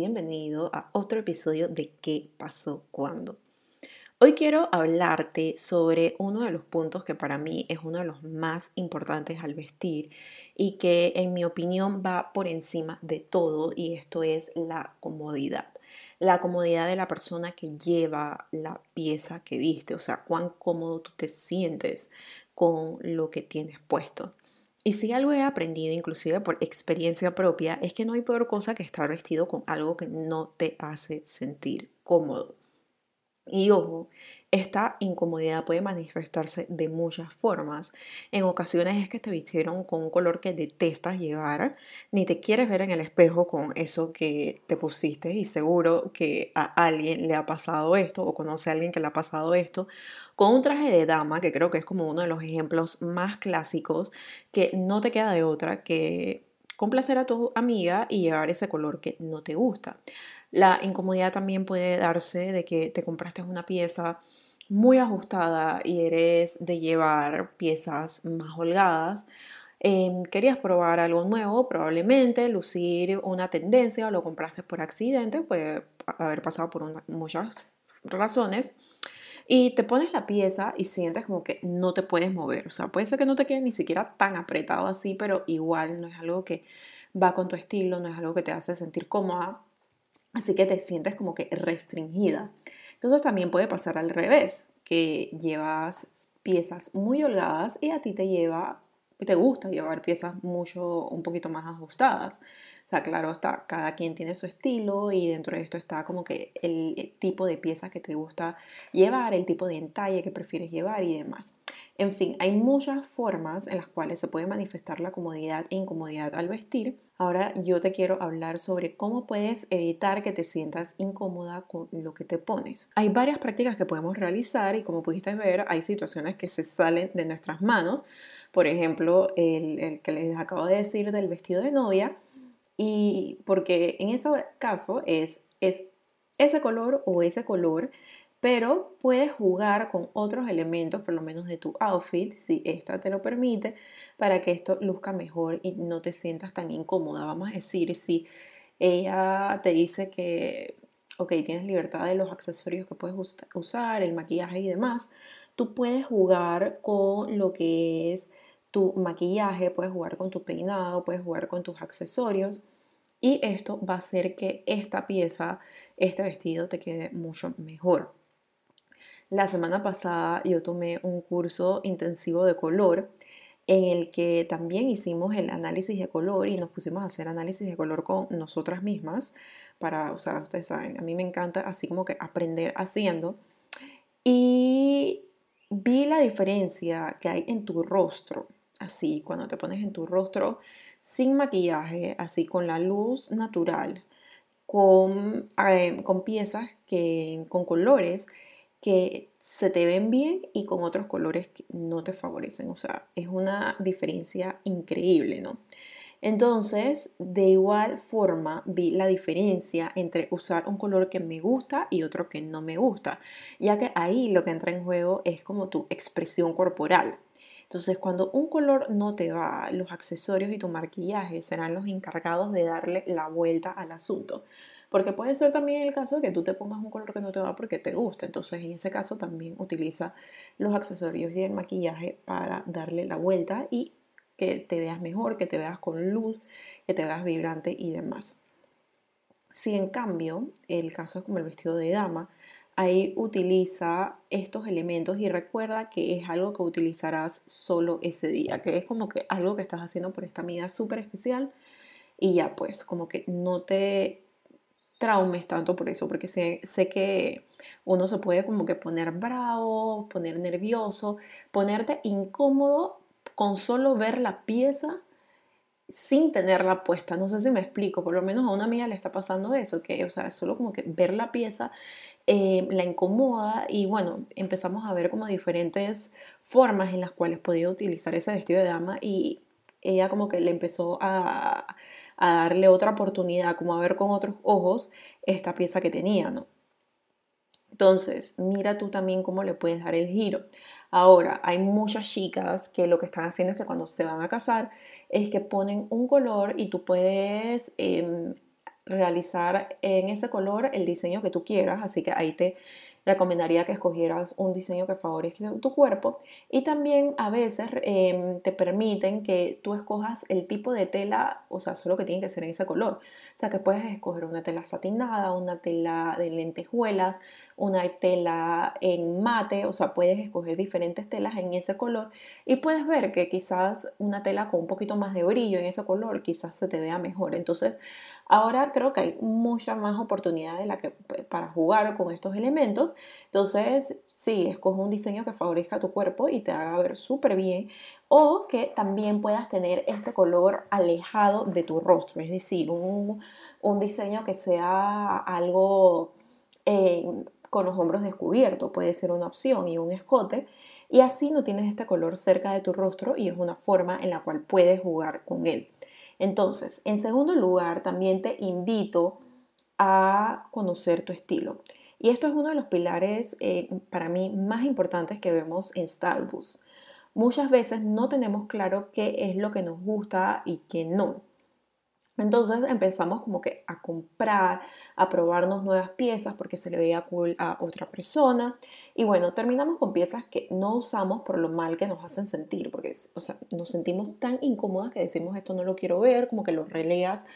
bienvenido a otro episodio de ¿Qué pasó cuando? Hoy quiero hablarte sobre uno de los puntos que para mí es uno de los más importantes al vestir y que en mi opinión va por encima de todo y esto es la comodidad. La comodidad de la persona que lleva la pieza que viste, o sea, cuán cómodo tú te sientes con lo que tienes puesto. Y si algo he aprendido, inclusive por experiencia propia, es que no hay peor cosa que estar vestido con algo que no te hace sentir cómodo. Y ojo, esta incomodidad puede manifestarse de muchas formas. En ocasiones es que te vistieron con un color que detestas llevar, ni te quieres ver en el espejo con eso que te pusiste y seguro que a alguien le ha pasado esto o conoce a alguien que le ha pasado esto con un traje de dama, que creo que es como uno de los ejemplos más clásicos, que no te queda de otra que complacer a tu amiga y llevar ese color que no te gusta. La incomodidad también puede darse de que te compraste una pieza muy ajustada y eres de llevar piezas más holgadas. Em, querías probar algo nuevo, probablemente lucir una tendencia o lo compraste por accidente, puede haber pasado por muchas razones. Y te pones la pieza y sientes como que no te puedes mover. O sea, puede ser que no te quede ni siquiera tan apretado así, pero igual no es algo que va con tu estilo, no es algo que te hace sentir cómoda. Así que te sientes como que restringida. Entonces también puede pasar al revés, que llevas piezas muy holgadas y a ti te lleva, te gusta llevar piezas mucho, un poquito más ajustadas. Sea, claro, está, cada quien tiene su estilo y dentro de esto está como que el tipo de piezas que te gusta llevar, el tipo de entalle que prefieres llevar y demás. En fin, hay muchas formas en las cuales se puede manifestar la comodidad e incomodidad al vestir Ahora yo te quiero hablar sobre cómo puedes evitar que te sientas incómoda con lo que te pones. Hay varias prácticas que podemos realizar y como pudiste ver hay situaciones que se salen de nuestras manos. Por ejemplo, el, que les acabo de decir del vestido de novia. Y porque en ese caso es, es ese color o ese color pero puedes jugar con otros elementos, por lo menos de tu outfit, si esta te lo permite, para que esto luzca mejor y no te sientas tan incómoda. Vamos a decir, si ella te dice que, ok, tienes libertad de los accesorios que puedes usar, el maquillaje y demás, tú puedes jugar con lo que es tu maquillaje, puedes jugar con tu peinado, puedes jugar con tus accesorios. Y esto va a hacer que esta pieza, este vestido te quede mucho mejor. La semana pasada yo tomé un curso intensivo de color en el que también hicimos el análisis de color y nos pusimos a hacer análisis de color con nosotras mismas para, o sea, ustedes saben, a mí me encanta así como que aprender haciendo y vi la diferencia que hay en tu rostro, así cuando te pones en tu rostro sin maquillaje, así con la luz natural, con, eh, con piezas que, con colores que se te ven bien y con otros colores que no te favorecen. O sea, es una diferencia increíble, ¿no? Entonces, de igual forma, vi la diferencia entre usar un color que me gusta y otro que no me gusta, ya que ahí lo que entra en juego es como tu expresión corporal. Entonces, cuando un color no te va, los accesorios y tu maquillaje serán los encargados de darle la vuelta al asunto. Porque puede ser también el caso de que tú te pongas un color que no te va porque te gusta. Entonces, en ese caso también utiliza los accesorios y el maquillaje para darle la vuelta y que te veas mejor, que te veas con luz, que te veas vibrante y demás. Si en cambio el caso es como el vestido de dama, ahí utiliza estos elementos y recuerda que es algo que utilizarás solo ese día, que es como que algo que estás haciendo por esta amiga súper especial y ya pues como que no te traumes tanto por eso, porque sé, sé que uno se puede como que poner bravo, poner nervioso, ponerte incómodo con solo ver la pieza sin tenerla puesta. No sé si me explico, por lo menos a una amiga le está pasando eso, que, o sea, solo como que ver la pieza eh, la incomoda y bueno, empezamos a ver como diferentes formas en las cuales podía utilizar ese vestido de dama y ella como que le empezó a, a darle otra oportunidad, como a ver con otros ojos esta pieza que tenía, ¿no? Entonces, mira tú también cómo le puedes dar el giro. Ahora, hay muchas chicas que lo que están haciendo es que cuando se van a casar es que ponen un color y tú puedes em, realizar en ese color el diseño que tú quieras, así que ahí te recomendaría que escogieras un diseño que favorezca tu cuerpo y también a veces em, te permiten que tú escojas el tipo de tela, o sea, solo que tiene que ser en ese color. O sea, que puedes escoger una tela satinada, una tela de lentejuelas, una tela en mate, o sea, puedes escoger diferentes telas en ese color y puedes ver que quizás una tela con un poquito más de brillo en ese color quizás se te vea mejor. Entonces, Ahora creo que hay mucha más oportunidad para jugar con estos elementos. Entonces, sí, escoge un diseño que favorezca tu cuerpo y te haga ver súper bien. O que también puedas tener este color alejado de tu rostro. Es decir, un, diseño que sea algo eh, con los hombros descubiertos. Puede ser una opción y un escote. Y así no tienes este color cerca de tu rostro y es una forma en la cual puedes jugar con él. Entonces, en segundo lugar, también te invito a conocer tu estilo. Y esto es uno de los pilares eh, para mí más importantes que vemos en Stylebus. Muchas veces no tenemos claro qué es lo que nos gusta y qué no. Entonces empezamos como que a comprar, a probarnos nuevas piezas porque se le veía cool a otra persona. Y bueno, terminamos con piezas que no usamos por lo mal que nos hacen sentir, porque o sea, nos sentimos tan incómodas que decimos esto no lo quiero ver, como que lo releas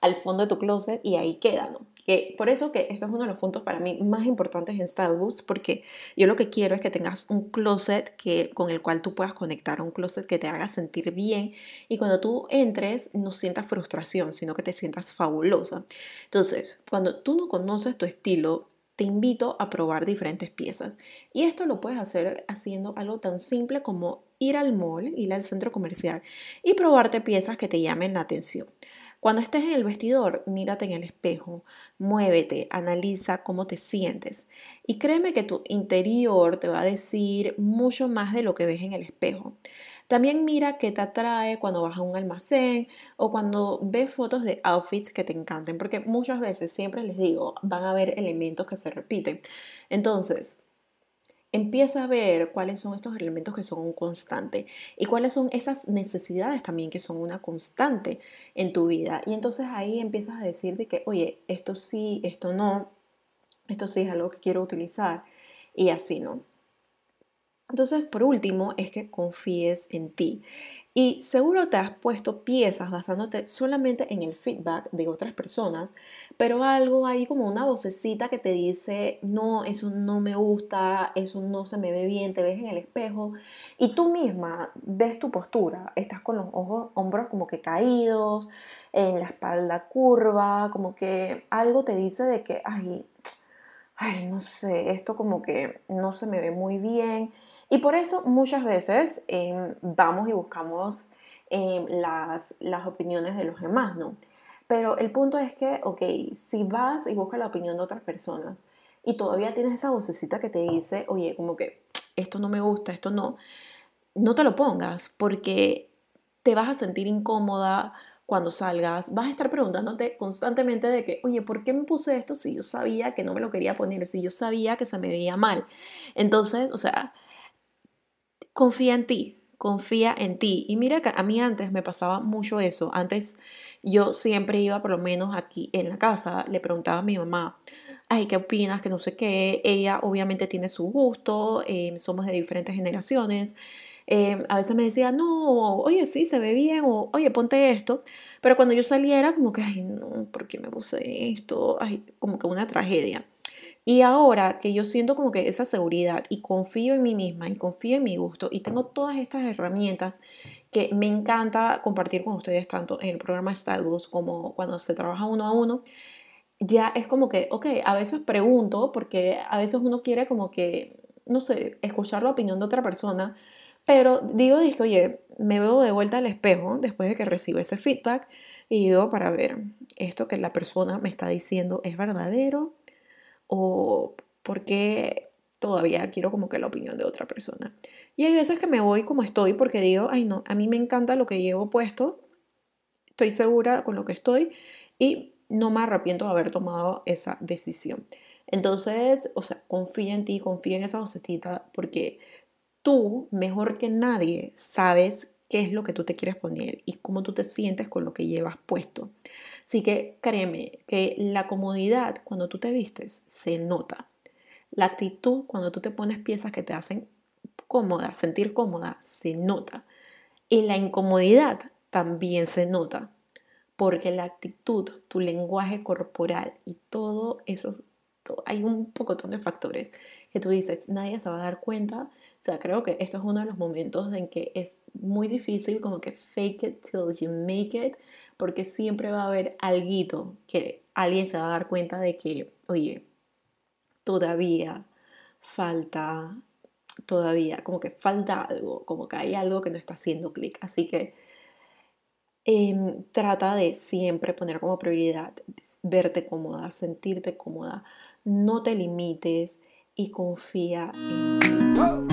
al fondo de tu closet y ahí queda, ¿no? Que por eso que este es uno de los puntos para mí más importantes en Styleboost, porque yo lo que quiero es que tengas un closet que, con el cual tú puedas conectar, un closet que te haga sentir bien y cuando tú entres no sientas frustración, sino que te sientas fabulosa. Entonces, cuando tú no conoces tu estilo, te invito a probar diferentes piezas. Y esto lo puedes hacer haciendo algo tan simple como ir al mall, ir al centro comercial y probarte piezas que te llamen la atención. Cuando estés en el vestidor, mírate en el espejo, muévete, analiza cómo te sientes y créeme que tu interior te va a decir mucho más de lo que ves en el espejo. También mira qué te atrae cuando vas a un almacén o cuando ves fotos de outfits que te encanten, porque muchas veces, siempre les digo, van a haber elementos que se repiten. Entonces, empieza a ver cuáles son estos elementos que son un constante y cuáles son esas necesidades también que son una constante en tu vida. Y entonces ahí empiezas a decir de que, oye, esto sí, esto no, esto sí es algo que quiero utilizar y así, ¿no? Entonces, por último, es que confíes en ti. Y seguro te has puesto piezas basándote solamente en el feedback de otras personas, pero algo ahí como una vocecita que te dice, no, eso no me gusta, eso no se me ve bien, te ves en el espejo y tú misma ves tu postura, estás con los ojos, hombros como que caídos, en la espalda curva, como que algo te dice de que, ay, ay, no sé, esto como que no se me ve muy bien y por eso muchas veces em, vamos y buscamos em, las, las opiniones de los demás, ¿no? Pero el punto es que, ok, si vas y buscas la opinión de otras personas y todavía tienes esa vocecita que te dice, oye, como que esto no me gusta, esto no, no te lo pongas porque te vas a sentir incómoda cuando salgas, vas a estar preguntándote constantemente de que, oye, ¿por qué me puse esto si yo sabía que no me lo quería poner, si yo sabía que se me veía mal? Entonces, o sea, confía en ti, confía en ti. Y mira que a mí antes me pasaba mucho eso. Antes yo siempre iba, por lo menos aquí en la casa, le preguntaba a mi mamá, ay, ¿qué opinas? Que no sé qué. Ella obviamente tiene su gusto, em, somos de diferentes generaciones. Em, a veces me decía, no, oye, sí, se ve bien, o oye, ponte esto. Pero cuando yo saliera, como que, ay, no, ¿por qué me puse esto? Ay, como que una tragedia. Y ahora que yo siento como que esa seguridad y confío en mí misma y confío en mi gusto y tengo todas estas herramientas que me encanta compartir con ustedes tanto en el programa Styleboost como cuando se trabaja uno a uno, ya es como que, ok, a veces pregunto porque a veces uno quiere como que, no sé, escuchar la opinión de otra persona, pero digo, dije, oye, me veo de vuelta al espejo después de que recibo ese feedback y digo para ver, esto que la persona me está diciendo es verdadero o porque todavía quiero como que la opinión de otra persona. Y hay veces que me voy como estoy porque digo, ay no, a mí me encanta lo que llevo puesto, estoy segura con lo que estoy y no me arrepiento de haber tomado esa decisión. Entonces, o sea, confía en ti, confía en esa vocecita porque tú, mejor que nadie, sabes qué es lo que tú te quieres poner y cómo tú te sientes con lo que llevas puesto. Así que créeme que la comodidad cuando tú te vistes se nota. La actitud cuando tú te pones piezas que te hacen cómoda, sentir cómoda, se nota. Y la incomodidad también se nota. Porque la actitud, tu lenguaje corporal y todo eso, hay un pocotón de factores que tú dices, nadie se va a dar cuenta. O sea, creo que esto es uno de los momentos en que es muy difícil como que fake it till you make it, porque siempre va a haber algo que alguien se va a dar cuenta de que, oye, todavía falta, todavía, como que falta algo, como que hay algo que no está haciendo clic. Así que em, trata de siempre poner como prioridad verte cómoda, sentirte cómoda, no te limites y confía en ti.